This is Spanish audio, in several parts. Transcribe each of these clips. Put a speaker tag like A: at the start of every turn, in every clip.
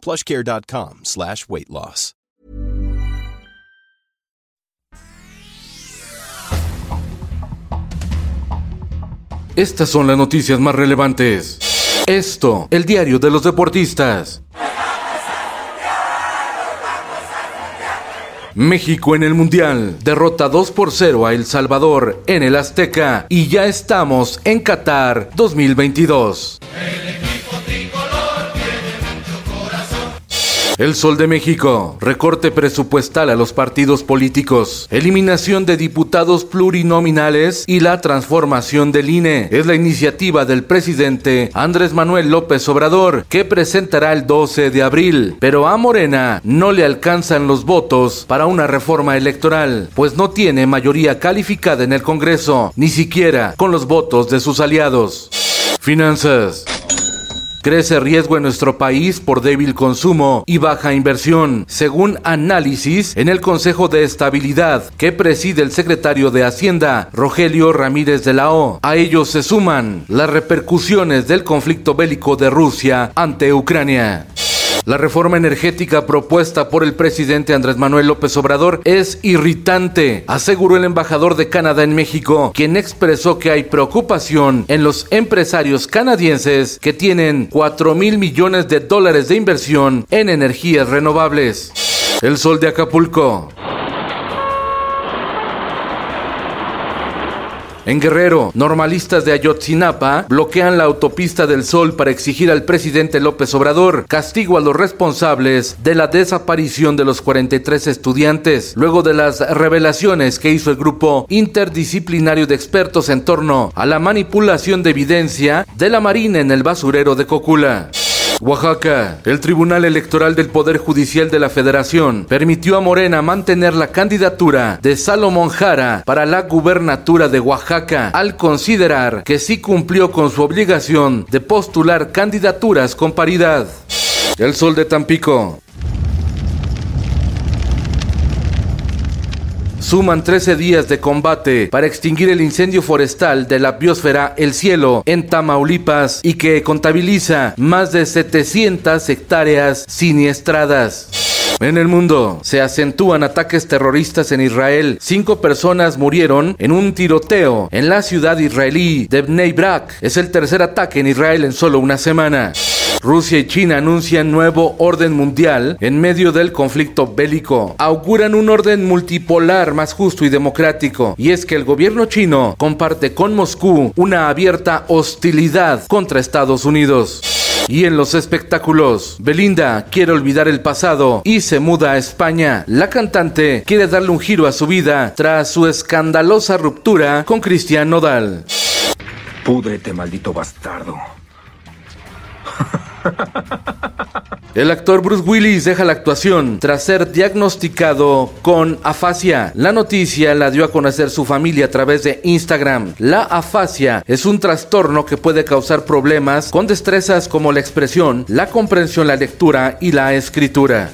A: plushcare.com slash weight loss.
B: Estas son las noticias más relevantes. Esto, el diario de los deportistas. México en el Mundial derrota 2 por 0 a El Salvador en el Azteca y ya estamos en Qatar 2022. El Sol de México, recorte presupuestal a los partidos políticos, eliminación de diputados plurinominales y la transformación del INE. Es la iniciativa del presidente Andrés Manuel López Obrador que presentará el 12 de abril. Pero a Morena no le alcanzan los votos para una reforma electoral, pues no tiene mayoría calificada en el Congreso, ni siquiera con los votos de sus aliados. Finanzas. Crece riesgo en nuestro país por débil consumo y baja inversión, según análisis en el Consejo de Estabilidad que preside el secretario de Hacienda, Rogelio Ramírez de la O. A ellos se suman las repercusiones del conflicto bélico de Rusia ante Ucrania. La reforma energética propuesta por el presidente Andrés Manuel López Obrador es irritante, aseguró el embajador de Canadá en México, quien expresó que hay preocupación en los empresarios canadienses que tienen 4 mil millones de dólares de inversión en energías renovables. El sol de Acapulco. En Guerrero, normalistas de Ayotzinapa bloquean la autopista del Sol para exigir al presidente López Obrador castigo a los responsables de la desaparición de los 43 estudiantes, luego de las revelaciones que hizo el grupo interdisciplinario de expertos en torno a la manipulación de evidencia de la Marina en el basurero de Cocula. Oaxaca. El Tribunal Electoral del Poder Judicial de la Federación permitió a Morena mantener la candidatura de Salomón Jara para la gubernatura de Oaxaca al considerar que sí cumplió con su obligación de postular candidaturas con paridad. El Sol de Tampico. Suman 13 días de combate para extinguir el incendio forestal de la biosfera El Cielo en Tamaulipas y que contabiliza más de 700 hectáreas siniestradas. En el mundo se acentúan ataques terroristas en Israel. Cinco personas murieron en un tiroteo en la ciudad israelí de Bnei Brak. Es el tercer ataque en Israel en solo una semana. Rusia y China anuncian nuevo orden mundial en medio del conflicto bélico. Auguran un orden multipolar más justo y democrático. Y es que el gobierno chino comparte con Moscú una abierta hostilidad contra Estados Unidos. Y en los espectáculos, Belinda quiere olvidar el pasado y se muda a España. La cantante quiere darle un giro a su vida tras su escandalosa ruptura con Cristian Nodal.
C: Púdrete, maldito bastardo.
B: El actor Bruce Willis deja la actuación tras ser diagnosticado con afasia. La noticia la dio a conocer su familia a través de Instagram. La afasia es un trastorno que puede causar problemas con destrezas como la expresión, la comprensión, la lectura y la escritura.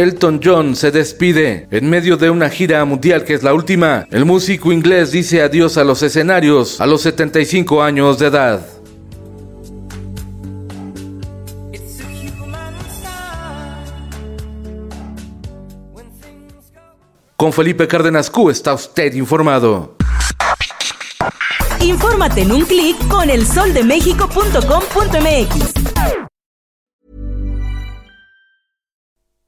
B: Elton John se despide en medio de una gira mundial que es la última. El músico inglés dice adiós a los escenarios a los 75 años de edad. Con Felipe Cárdenas Q está usted informado.
D: Infórmate en un clic con elsoldemexico.com.mx.